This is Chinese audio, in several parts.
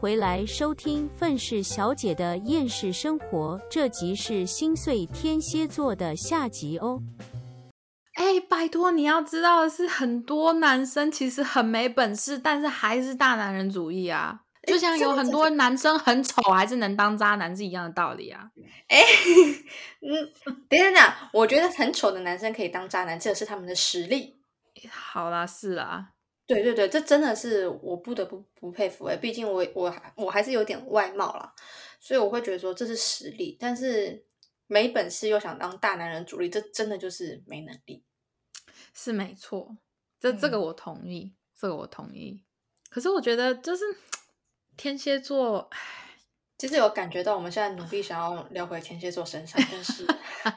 回来收听愤世小姐的厌世生活，这集是心碎天蝎座的下集哦。哎，拜托，你要知道的是，很多男生其实很没本事，但是还是大男人主义啊。就像有很多男生很丑，还是能当渣男是一样的道理啊。哎，嗯，等一下，我觉得很丑的男生可以当渣男，这是他们的实力。好啦，是啦，对对对，这真的是我不得不不佩服哎，毕竟我我我还是有点外貌啦，所以我会觉得说这是实力，但是没本事又想当大男人主力，这真的就是没能力。是没错，这这个我同意，这个我同意。可是我觉得就是 天蝎座，唉，其实有感觉到我们现在努力想要聊回天蝎座身上，但是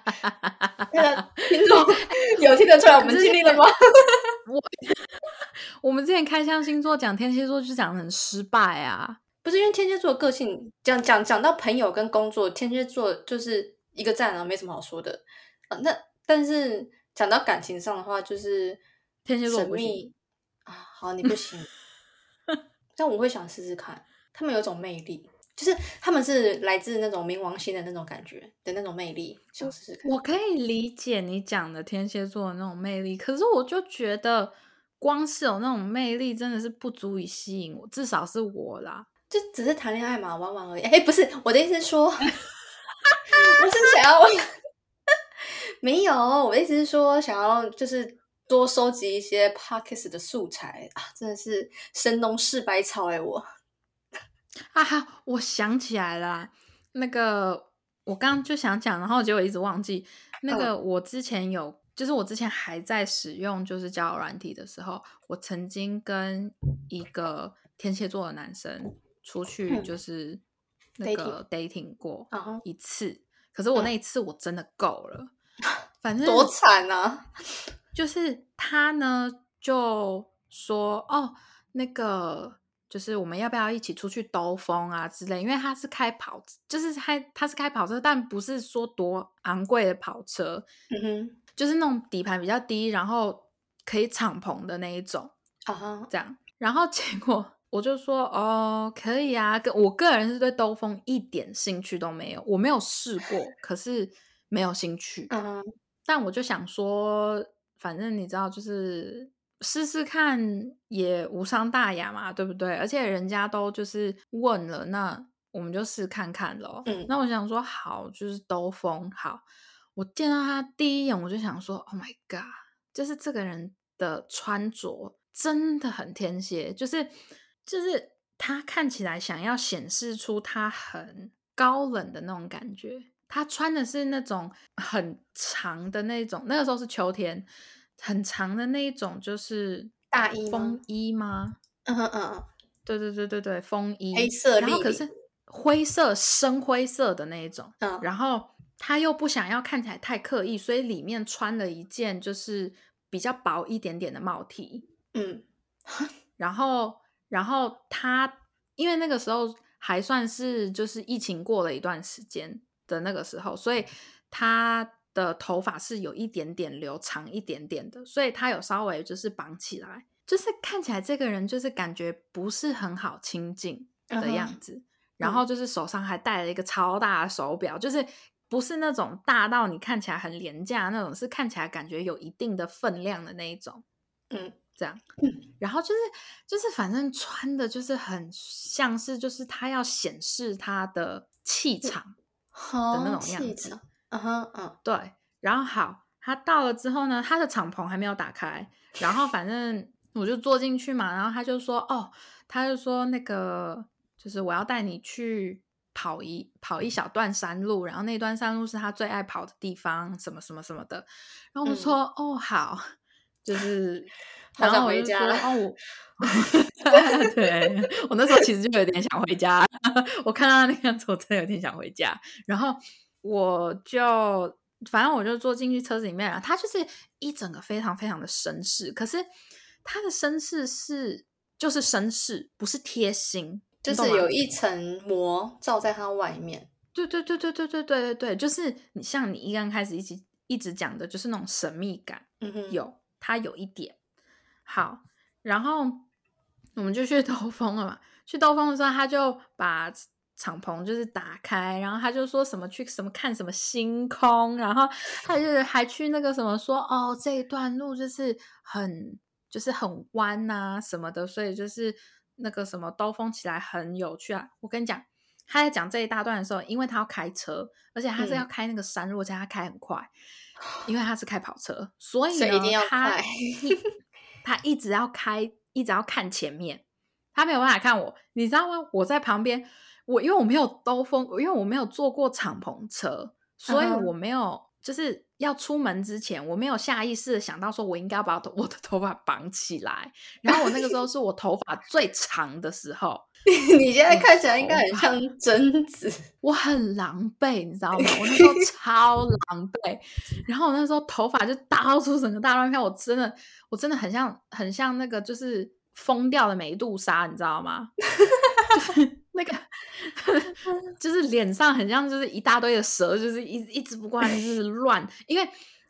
那个听众 有听得出来我们尽力了吗？我我们之前开箱星座讲天蝎座就讲的很失败啊，不是因为天蝎座个性讲讲讲到朋友跟工作，天蝎座就是一个赞啊，没什么好说的啊。那但是。讲到感情上的话，就是天蝎座神秘啊。好，你不行，但我会想试试看。他们有一种魅力，就是他们是来自那种冥王星的那种感觉的那种魅力，想试试看。我可以理解你讲的天蝎座的那种魅力，可是我就觉得光是有那种魅力，真的是不足以吸引我，至少是我啦。就只是谈恋爱嘛，玩玩而已。哎，不是，我的意思是说，我是想要。没有，我的意思是说，想要就是多收集一些 pockets 的素材啊，真的是神农氏百草哎，我啊哈，我想起来了，那个我刚刚就想讲，然后结果一直忘记。那个我之前有，就是我之前还在使用就是交友软体的时候，我曾经跟一个天蝎座的男生出去就是那个 dating 过一次，可是我那一次我真的够了。反正多惨啊！就是他呢，就说哦，那个就是我们要不要一起出去兜风啊之类？因为他是开跑，就是开他是开跑车，但不是说多昂贵的跑车，嗯哼，就是那种底盘比较低，然后可以敞篷的那一种啊，这样。然后结果我就说哦，可以啊，跟我个人是对兜风一点兴趣都没有，我没有试过，可是。没有兴趣，嗯，但我就想说，反正你知道，就是试试看也无伤大雅嘛，对不对？而且人家都就是问了，那我们就试看看咯。嗯，那我想说，好，就是兜风好。我见到他第一眼，我就想说，Oh my god，就是这个人的穿着真的很天蝎，就是就是他看起来想要显示出他很高冷的那种感觉。他穿的是那种很长的那种，那个时候是秋天，很长的那一种，就是大衣风衣吗？嗯嗯嗯，对对对对对，风衣，黑色，然后可是灰色深灰色的那一种，嗯，然后他又不想要看起来太刻意，所以里面穿了一件就是比较薄一点点的帽 T，嗯，然后然后他因为那个时候还算是就是疫情过了一段时间。的那个时候，所以他的头发是有一点点留长一点点的，所以他有稍微就是绑起来，就是看起来这个人就是感觉不是很好亲近的样子。然后就是手上还戴了一个超大的手表，就是不是那种大到你看起来很廉价那种，是看起来感觉有一定的分量的那一种。嗯，这样。然后就是就是反正穿的就是很像是就是他要显示他的气场。的那种样子，嗯哼，嗯，对。然后好，他到了之后呢，他的敞篷还没有打开，然后反正我就坐进去嘛，然后他就说，哦，他就说那个就是我要带你去跑一跑一小段山路，然后那段山路是他最爱跑的地方，什么什么什么的。然后我说，哦，好，就 是，然后我就说，哦，我。对我那时候其实就有点想回家，我看到那个样子，我真的有点想回家。然后我就反正我就坐进去车子里面了。他就是一整个非常非常的绅士，可是他的绅士是就是绅士，不是贴心，就是有一层膜罩在它外面。对对对对对对对对对，就是你像你一刚开始一直一直讲的，就是那种神秘感。嗯哼，有它有一点好。然后我们就去兜风了嘛，去兜风的时候，他就把敞篷就是打开，然后他就说什么去什么看什么星空，然后他就还去那个什么说哦这一段路就是很就是很弯呐什么的，所以就是那个什么兜风起来很有趣啊。我跟你讲，他在讲这一大段的时候，因为他要开车，而且他是要开那个山路，而且他开很快，因为他是开跑车，所以一定要他 他一直要开，一直要看前面。他没有办法看我，你知道吗？我在旁边，我因为我没有兜风，因为我没有坐过敞篷车，所以我没有就是要出门之前，我没有下意识的想到说我应该要把 我的头发绑起来。然后我那个时候是我头发最长的时候，你现在看起来应该很像贞子，我很狼狈，你知道吗？我那时候 超狼狈，然后我那时候头发就到处整个大乱飘，我真的我真的很像很像那个就是。疯掉的美杜莎，你知道吗？就是那个，就是脸上很像，就是一大堆的蛇，就是一一直不惯，就是 乱。因为，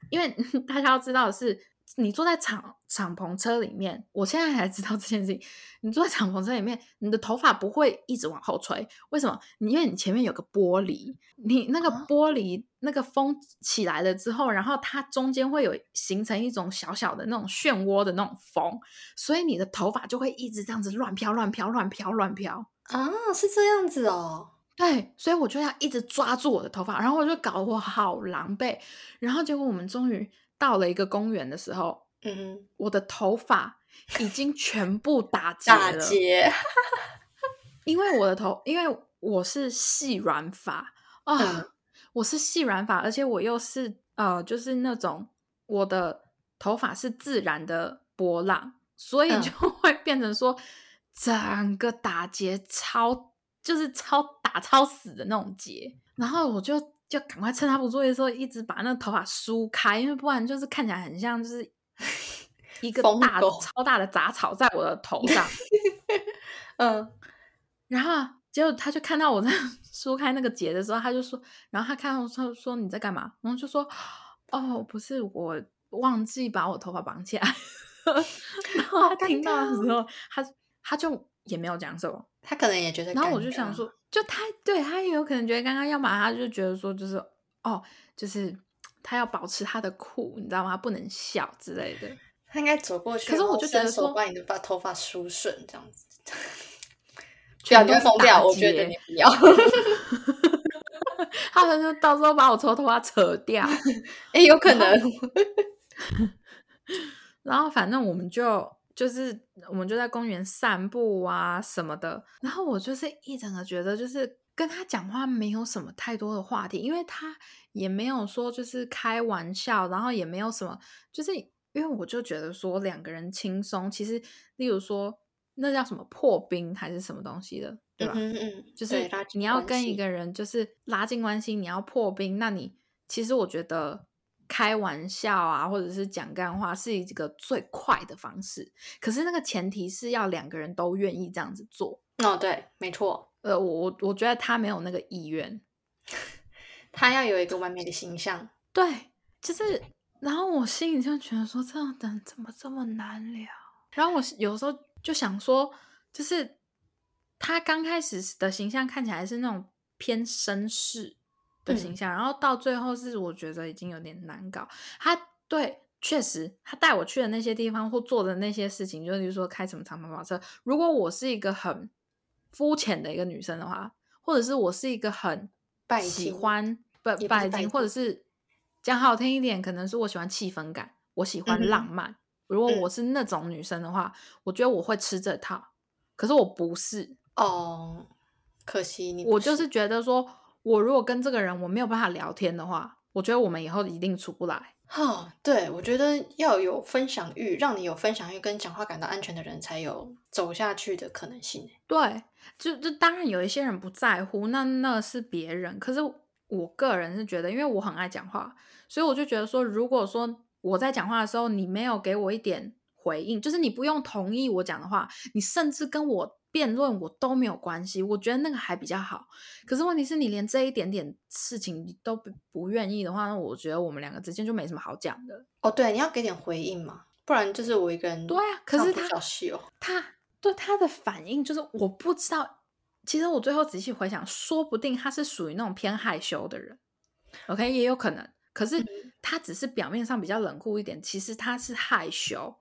因为 大家要知道的是。你坐在敞敞篷车里面，我现在才知道这件事情。你坐在敞篷车里面，你的头发不会一直往后吹，为什么？你因为你前面有个玻璃，你那个玻璃那个风起来了之后，然后它中间会有形成一种小小的那种漩涡的那种风，所以你的头发就会一直这样子乱飘、乱飘、乱飘、乱飘啊，是这样子哦。对，所以我就要一直抓住我的头发，然后我就搞得我好狼狈，然后结果我们终于。到了一个公园的时候，嗯，我的头发已经全部打 结了，因为我的头，因为我是细软发 啊，我是细软发，而且我又是呃，就是那种我的头发是自然的波浪，所以就会变成说整个打结超，就是超打超死的那种结，然后我就。就赶快趁他不注意的时候，一直把那个头发梳开，因为不然就是看起来很像就是一个大超大的杂草在我的头上。嗯，然后结果他就看到我在梳开那个结的时候，他就说，然后他看到他说你在干嘛？然后就说哦，不是我忘记把我头发绑起来。然后他听到的时候，他他就也没有讲什么，他可能也觉得。然后我就想说。就他对他也有可能觉得刚刚要么他就觉得说就是哦，就是他要保持他的酷，你知道吗？不能笑之类的。他应该走过去，可是我就觉得说把你的把头发梳顺这样子，全都疯掉。我觉得你不要，他可能到时候把我头头发扯掉，哎，有可能。然后反正我们就。就是我们就在公园散步啊什么的，然后我就是一整个觉得就是跟他讲话没有什么太多的话题，因为他也没有说就是开玩笑，然后也没有什么，就是因为我就觉得说两个人轻松，其实例如说那叫什么破冰还是什么东西的，对吧？嗯嗯，就是你要跟一个人就是拉近关系，你要破冰，那你其实我觉得。开玩笑啊，或者是讲干话，是一个最快的方式。可是那个前提是要两个人都愿意这样子做。哦，对，没错。呃，我我我觉得他没有那个意愿，他要有一个完美的形象。对，就是，然后我心里就觉得说，这样的怎么这么难聊？然后我有时候就想说，就是他刚开始的形象看起来是那种偏绅士。的形象，然后到最后是我觉得已经有点难搞。他对，确实他带我去的那些地方或做的那些事情，就是说开什么长跑跑车。如果我是一个很肤浅的一个女生的话，或者是我是一个很喜欢不拜金，或者是讲好听一点，可能是我喜欢气氛感，我喜欢浪漫。如果我是那种女生的话，我觉得我会吃这套。可是我不是哦，可惜你，我就是觉得说。我如果跟这个人我没有办法聊天的话，我觉得我们以后一定出不来。哈，对，我觉得要有分享欲，让你有分享欲跟讲话感到安全的人，才有走下去的可能性。对，就就当然有一些人不在乎，那那是别人。可是我个人是觉得，因为我很爱讲话，所以我就觉得说，如果说我在讲话的时候，你没有给我一点回应，就是你不用同意我讲的话，你甚至跟我。辩论我都没有关系，我觉得那个还比较好。可是问题是你连这一点点事情你都不不愿意的话，那我觉得我们两个之间就没什么好讲的。哦，对，你要给点回应嘛，不然就是我一个人。对啊，可是他他对他的反应就是我不知道。其实我最后仔细回想，说不定他是属于那种偏害羞的人。OK，也有可能。可是他只是表面上比较冷酷一点，其实他是害羞。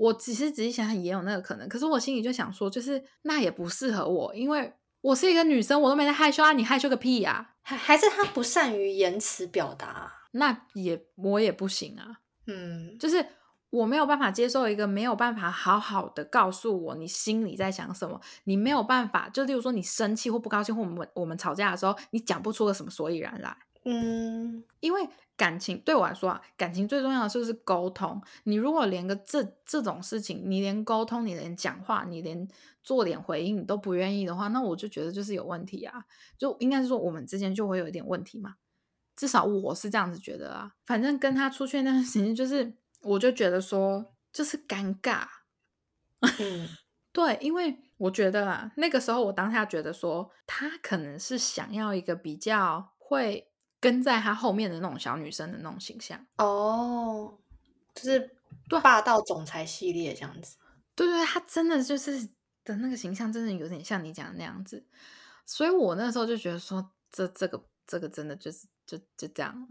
我只是仔细想想，也有那个可能。可是我心里就想说，就是那也不适合我，因为我是一个女生，我都没在害羞啊！你害羞个屁呀！还还是他不善于言辞表达，那也我也不行啊。嗯，就是我没有办法接受一个没有办法好好的告诉我你心里在想什么，你没有办法，就例如说你生气或不高兴或我们我们吵架的时候，你讲不出个什么所以然来。嗯，因为。感情对我来说啊，感情最重要的就是沟通。你如果连个这这种事情，你连沟通，你连讲话，你连做点回应你都不愿意的话，那我就觉得就是有问题啊。就应该是说我们之间就会有一点问题嘛。至少我是这样子觉得啊。反正跟他出去那段时间，就是我就觉得说就是尴尬。嗯，对，因为我觉得啊，那个时候我当下觉得说他可能是想要一个比较会。跟在他后面的那种小女生的那种形象哦，就是霸道总裁系列这样子。对对，他真的就是的那个形象，真的有点像你讲的那样子。所以我那时候就觉得说，这这个这个真的就是就就这样，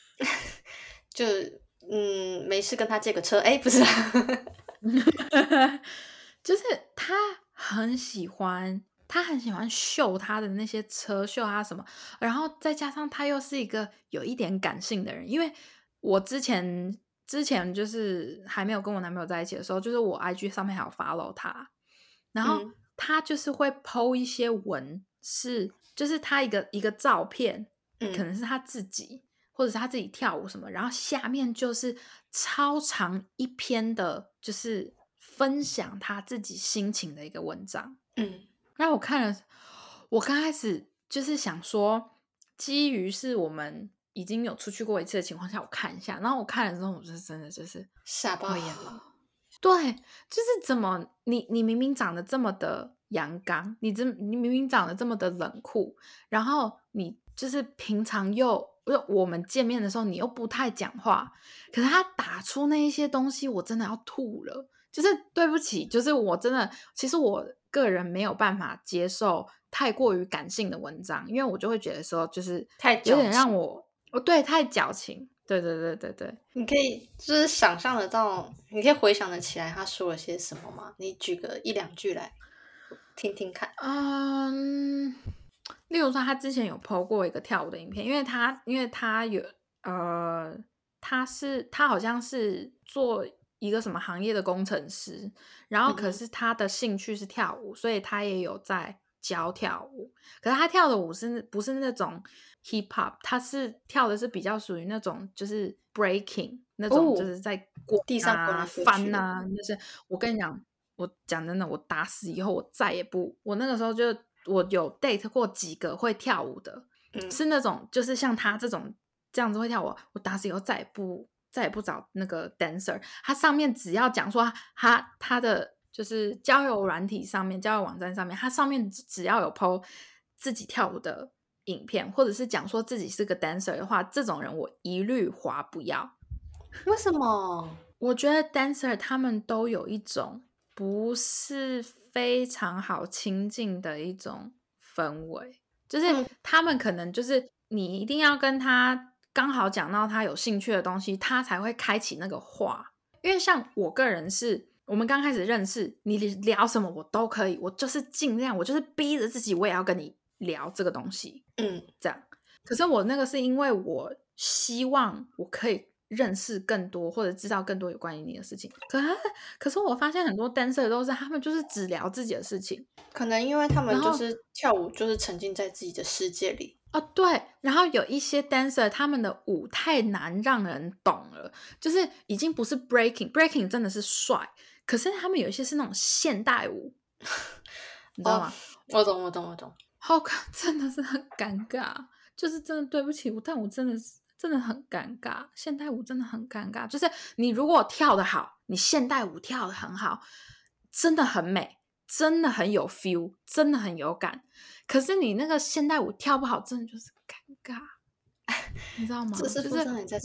就嗯，没事跟他借个车，哎，不是，就是他很喜欢。他很喜欢秀他的那些车，秀他什么，然后再加上他又是一个有一点感性的人，因为我之前之前就是还没有跟我男朋友在一起的时候，就是我 IG 上面还有 follow 他，然后他就是会 PO 一些文，是就是他一个一个照片，可能是他自己或者是他自己跳舞什么，然后下面就是超长一篇的，就是分享他自己心情的一个文章，嗯。那我看了，我刚开始就是想说，基于是我们已经有出去过一次的情况下，我看一下。然后我看了之后，我是真的就是傻爆眼了。对，就是怎么你你明明长得这么的阳刚，你这你明明长得这么的冷酷，然后你就是平常又又我们见面的时候你又不太讲话，可是他打出那一些东西，我真的要吐了。就是对不起，就是我真的，其实我。个人没有办法接受太过于感性的文章，因为我就会觉得说，就是太有点让我哦，对，太矫情。对对对对对，你可以就是想象得到，你可以回想得起来他说了些什么吗？你举个一两句来听听看。嗯，例如说他之前有 PO 过一个跳舞的影片，因为他因为他有呃，他是他好像是做。一个什么行业的工程师，然后可是他的兴趣是跳舞，所以他也有在教跳舞。可是他跳的舞是不是那种 hip hop？他是跳的是比较属于那种就是 breaking 那种，就是在过地上翻啊。就是我跟你讲，我讲真的，我打死以后我再也不。我那个时候就我有 date 过几个会跳舞的，是那种就是像他这种这样子会跳舞，我打死以后再也不。再也不找那个 dancer，他上面只要讲说他他的就是交友软体上面交友网站上面，他上面只要有 po 自己跳舞的影片，或者是讲说自己是个 dancer 的话，这种人我一律划不要。为什么？我觉得 dancer 他们都有一种不是非常好亲近的一种氛围，就是他们可能就是你一定要跟他。刚好讲到他有兴趣的东西，他才会开启那个话。因为像我个人是，我们刚开始认识，你聊什么我都可以，我就是尽量，我就是逼着自己，我也要跟你聊这个东西。嗯，这样。可是我那个是因为我希望我可以认识更多，或者知道更多有关于你的事情。可可是我发现很多 dancer 都是他们就是只聊自己的事情，可能因为他们就是跳舞，就是沉浸在自己的世界里。哦，对，然后有一些 dancer，他们的舞太难让人懂了，就是已经不是 breaking，breaking 真的是帅，可是他们有一些是那种现代舞，你知道吗？我懂，我懂，我懂。好看，真的是很尴尬，就是真的对不起我，但我真的是真的很尴尬，现代舞真的很尴尬，就是你如果跳的好，你现代舞跳的很好，真的很美，真的很有 feel，真的很有感。可是你那个现代舞跳不好，真的就是尴尬，你知道吗？就是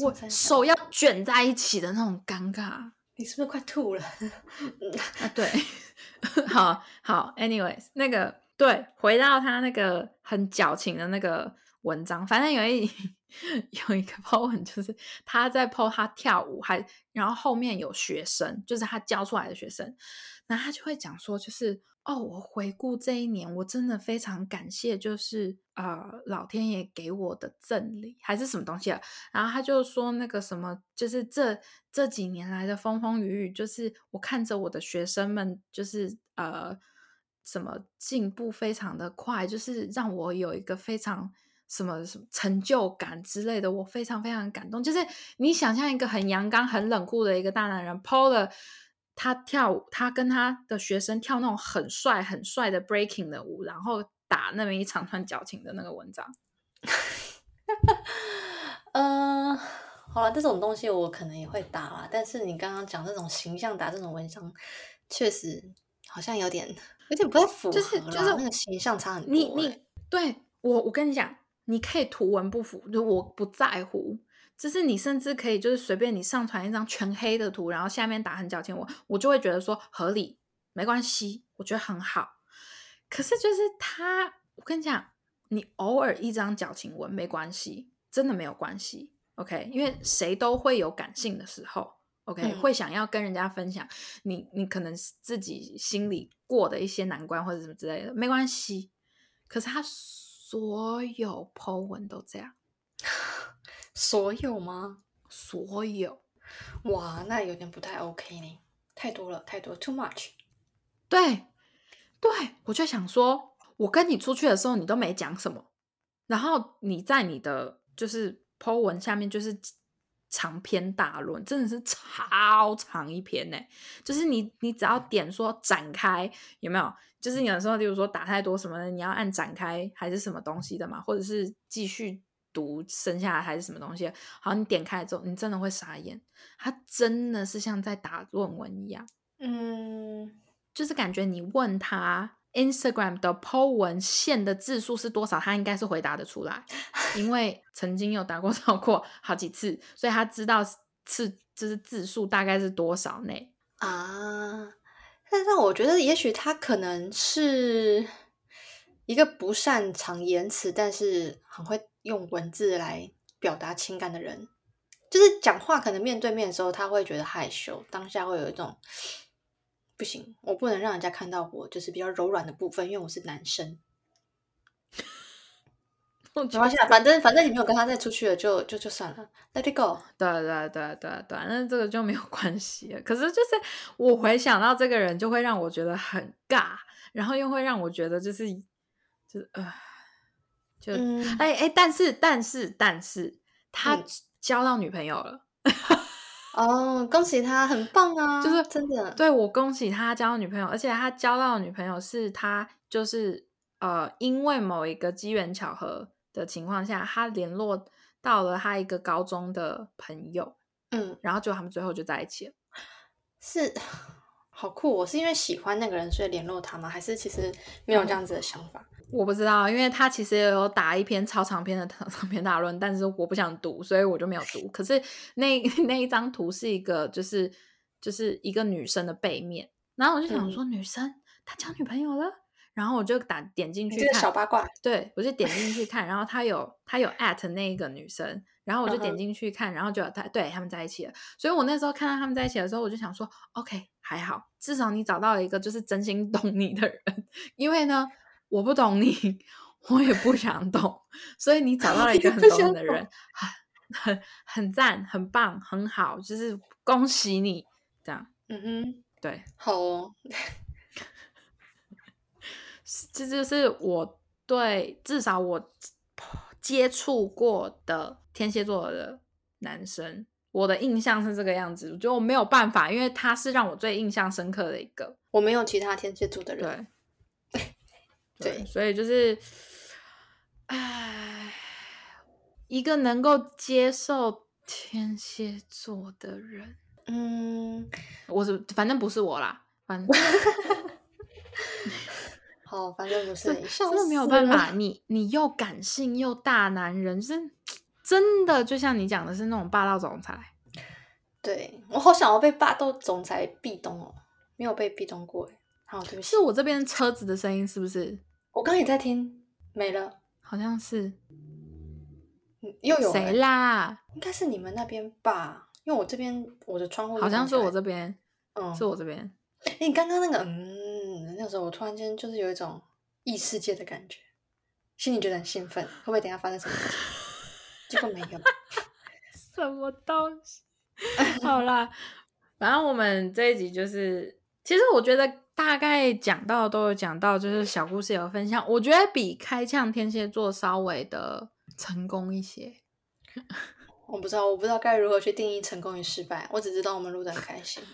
我手要卷在一起的那种尴尬。你是不是快吐了？啊，对，好好，anyways，那个对，回到他那个很矫情的那个文章，反正有一有一个 po 文，就是他在 po 他跳舞，还然后后面有学生，就是他教出来的学生，那他就会讲说，就是哦，我回顾这一年，我真的非常感谢，就是呃，老天爷给我的赠礼还是什么东西啊？然后他就说那个什么，就是这这几年来的风风雨雨，就是我看着我的学生们，就是呃，什么进步非常的快，就是让我有一个非常。什么什么成就感之类的，我非常非常感动。就是你想象一个很阳刚、很冷酷的一个大男人，PO 了他跳舞，他跟他的学生跳那种很帅、很帅的 breaking 的舞，然后打那么一长串矫情的那个文章。嗯，好了，这种东西我可能也会打啦。但是你刚刚讲这种形象打这种文章，确实好像有点有点不太符合，就是就是那个形象差很多。你你对我我跟你讲。你可以图文不符，就我不在乎。就是你甚至可以，就是随便你上传一张全黑的图，然后下面打很矫情，我我就会觉得说合理，没关系，我觉得很好。可是就是他，我跟你讲，你偶尔一张矫情文没关系，真的没有关系。OK，因为谁都会有感性的时候，OK，会想要跟人家分享你你可能自己心里过的一些难关或者什么之类的，没关系。可是他。所有 Po 文都这样，所有吗？所有，哇，那有点不太 OK 呢，太多了，太多，too much。对，对，我就想说，我跟你出去的时候，你都没讲什么，然后你在你的就是 Po 文下面就是长篇大论，真的是超长一篇呢，就是你你只要点说展开，有没有？就是有时候，例如说打太多什么的，你要按展开还是什么东西的嘛，或者是继续读剩下的还是什么东西。好，你点开之后，你真的会傻眼，它真的是像在打论文一样。嗯，就是感觉你问他 Instagram 的 po 文线的字数是多少，他应该是回答得出来，因为曾经有打过超过好几次，所以他知道次就是字数大概是多少内啊。但是我觉得，也许他可能是一个不擅长言辞，但是很会用文字来表达情感的人。就是讲话可能面对面的时候，他会觉得害羞，当下会有一种不行，我不能让人家看到我就是比较柔软的部分，因为我是男生。没关系，反正反正你没有跟他再出去了，就就就算了，Let it go。对对对对对，那这个就没有 关系了。可是就是我回想到这个人，就会让我觉得很尬，然后又会让我觉得就是就是呃，就哎哎，但是但是但是他交到女朋友了，哦，恭喜他，很棒啊！就是真的，对我恭喜他交到女朋友，而且他交到的女朋友是他就是呃，因为某一个机缘巧合。的情况下，他联络到了他一个高中的朋友，嗯，然后就他们最后就在一起了，是好酷。我是因为喜欢那个人所以联络他吗？还是其实没有这样子的想法？我不知道，因为他其实也有打一篇超长篇的 长篇大论，但是我不想读，所以我就没有读。可是那 那一张图是一个，就是就是一个女生的背面，然后我就想说，女生她交女朋友了。然后我就打点进去看小八卦，对我就点进去看，然后他有他有 at 那一个女生，然后我就点进去看，然后就他对他们在一起了。所以我那时候看到他们在一起的时候，我就想说，OK 还好，至少你找到了一个就是真心懂你的人。因为呢，我不懂你，我也不想懂，所以你找到了一个很懂的人，很很很赞，很棒，很好，就是恭喜你这样。嗯嗯，对，好哦。这就是我对至少我接触过的天蝎座的男生，我的印象是这个样子。我觉得我没有办法，因为他是让我最印象深刻的一个。我没有其他天蝎座的人，对，对，所以就是，唉，一个能够接受天蝎座的人，嗯，我是反正不是我啦，反正。好，反正不是，真的没有办法。你你又感性又大男人，是真的，就像你讲的是那种霸道总裁。对我好想要被霸道总裁壁咚哦，没有被壁咚过好，对不起，是我这边车子的声音是不是？我刚也在听，没了，好像是。又有谁啦？应该是你们那边吧，因为我这边我的窗户好像是我这边，嗯，是我这边。哎，你刚刚那个，嗯，那时候我突然间就是有一种异世界的感觉，心里觉得很兴奋，会不会等下发生什么事情？结果没有，什么东西？好啦，反正我们这一集就是，其实我觉得大概讲到都有讲到，就是小故事有分享，我觉得比开枪天蝎座稍微的成功一些。我不知道，我不知道该如何去定义成功与失败，我只知道我们录的很开心。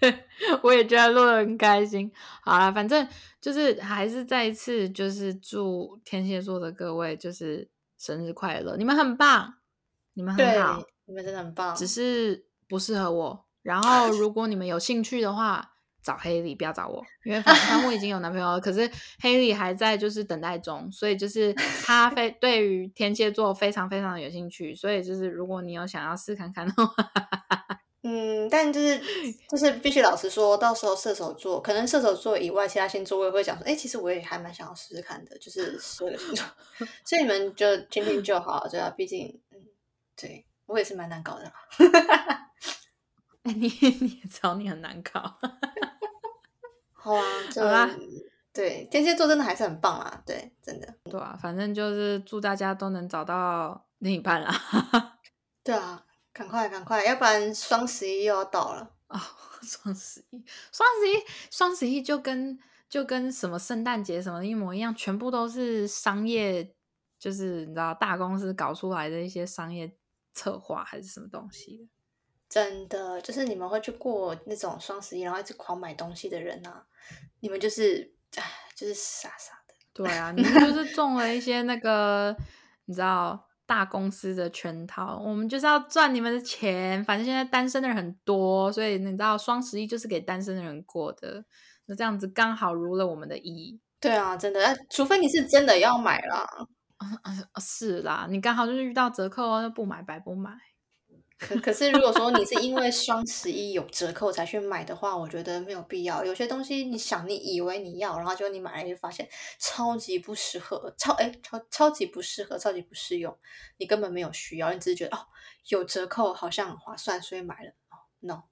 对，我也觉得录的很开心。好了，反正就是还是再一次，就是祝天蝎座的各位就是生日快乐，你们很棒，你们很好，你们真的很棒，只是不适合我。然后如果你们有兴趣的话，找黑莉，不要找我，因为反正我已经有男朋友了。可是黑莉还在就是等待中，所以就是他非对于天蝎座非常非常的有兴趣，所以就是如果你有想要试看看的话。嗯，但就是 就是必须老实说，到时候射手座可能射手座以外，其他星座我也会讲说，哎，其实我也还蛮想要试试看的，就是所有的星座，所以你们就听听就好，对啊，毕竟，嗯，对我也是蛮难搞的，哎，你你也知道你很难搞，好啊，好啦，对天蝎座真的还是很棒啊，对，真的，对啊，反正就是祝大家都能找到另一半啦，对啊。赶快，赶快，要不然双十一又要到了啊！双十一，双十一，双十一就跟就跟什么圣诞节什么一模一样，全部都是商业，就是你知道大公司搞出来的一些商业策划还是什么东西真的，就是你们会去过那种双十一，然后一直狂买东西的人啊，你们就是唉，就是傻傻的。对啊，你们就是中了一些那个，你知道。大公司的圈套，我们就是要赚你们的钱。反正现在单身的人很多，所以你知道双十一就是给单身的人过的。那这样子刚好如了我们的意。对啊，真的，除非你是真的要买啦。是啦，你刚好就是遇到折扣，不买白不买。可可是，如果说你是因为双十一有折扣才去买的话，我觉得没有必要。有些东西，你想你以为你要，然后就你买来就发现超级不适合，超哎超超级不适合，超级不适用，你根本没有需要，你只是觉得哦有折扣好像很划算，所以买了。No，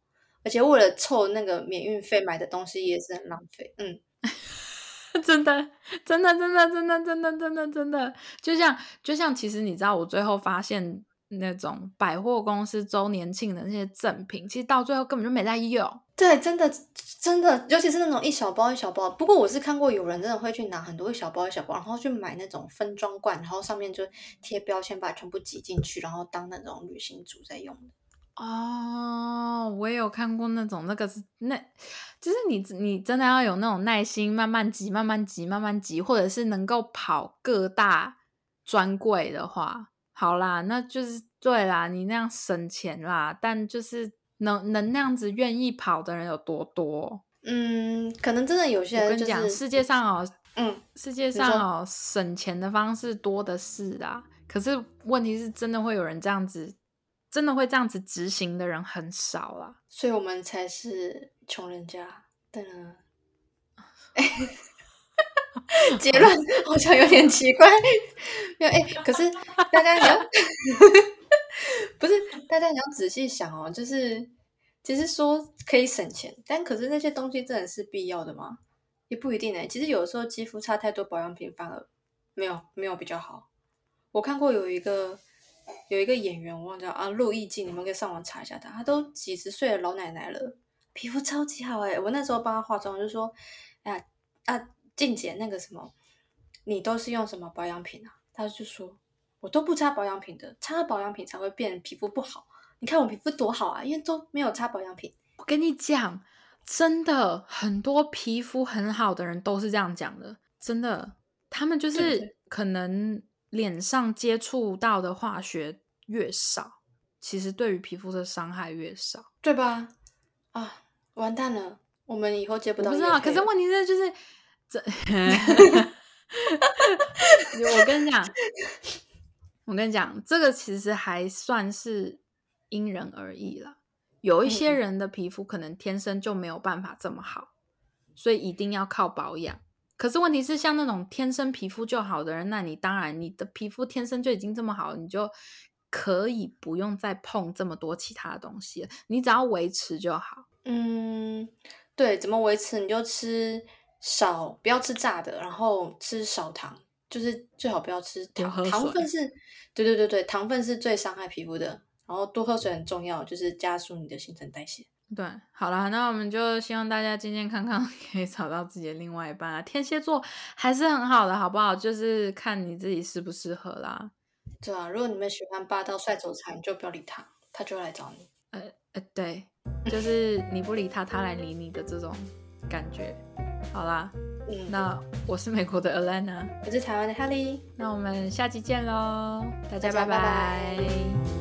而且为了凑那个免运费买的东西也是很浪费。嗯，真的，真的，真的，真的，真的，真的，真的，就像就像，其实你知道，我最后发现。那种百货公司周年庆的那些赠品，其实到最后根本就没在用。对，真的真的，尤其是那种一小包一小包。不过我是看过有人真的会去拿很多一小包一小包，然后去买那种分装罐，然后上面就贴标签，把全部挤进去，然后当那种旅行组在用的。哦，我也有看过那种，那个是那，就是你你真的要有那种耐心，慢慢挤，慢慢挤，慢慢挤，或者是能够跑各大专柜的话。好啦，那就是对啦，你那样省钱啦，但就是能能那样子愿意跑的人有多多？嗯，可能真的有些人。我跟你讲，世界上哦，嗯，世界上哦，省钱的方式多的是啊。可是问题是，真的会有人这样子，真的会这样子执行的人很少啦。所以我们才是穷人家的。结论好像有点奇怪，没有哎，可是大家你要 不是大家你要仔细想哦，就是其实说可以省钱，但可是那些东西真的是必要的吗？也不一定哎。其实有时候肌肤差太多，保养品反而没有没有比较好。我看过有一个有一个演员，我忘掉啊，陆毅静，你们可以上网查一下他，他都几十岁的老奶奶了，皮肤超级好哎。我那时候帮他化妆，就说哎呀啊。静姐，那个什么，你都是用什么保养品啊？他就说，我都不擦保养品的，擦了保养品才会变皮肤不好。你看我皮肤多好啊，因为都没有擦保养品。我跟你讲，真的很多皮肤很好的人都是这样讲的，真的，他们就是可能脸上接触到的化学越少，其实对于皮肤的伤害越少，对吧？啊，完蛋了，我们以后接不到。不知道，可是问题是就是。这，我跟你讲，我跟你讲，这个其实还算是因人而异了。有一些人的皮肤可能天生就没有办法这么好，所以一定要靠保养。可是问题是，像那种天生皮肤就好的人，那你当然你的皮肤天生就已经这么好，你就可以不用再碰这么多其他的东西了，你只要维持就好。嗯，对，怎么维持？你就吃少，不要吃炸的，然后吃少糖，就是最好不要吃糖，糖分是，对对对对，糖分是最伤害皮肤的。然后多喝水很重要，就是加速你的新陈代谢。对，好了，那我们就希望大家健健康康，可以找到自己的另外一半啊。天蝎座还是很好的，好不好？就是看你自己适不适合啦。对啊，如果你们喜欢霸道帅走财，你就不要理他，他就会来找你。呃呃，对，就是你不理他，他来理你的这种感觉。好啦，嗯，那我是美国的 Alana，我是台湾的 Holly，那我们下期见喽，大家拜拜。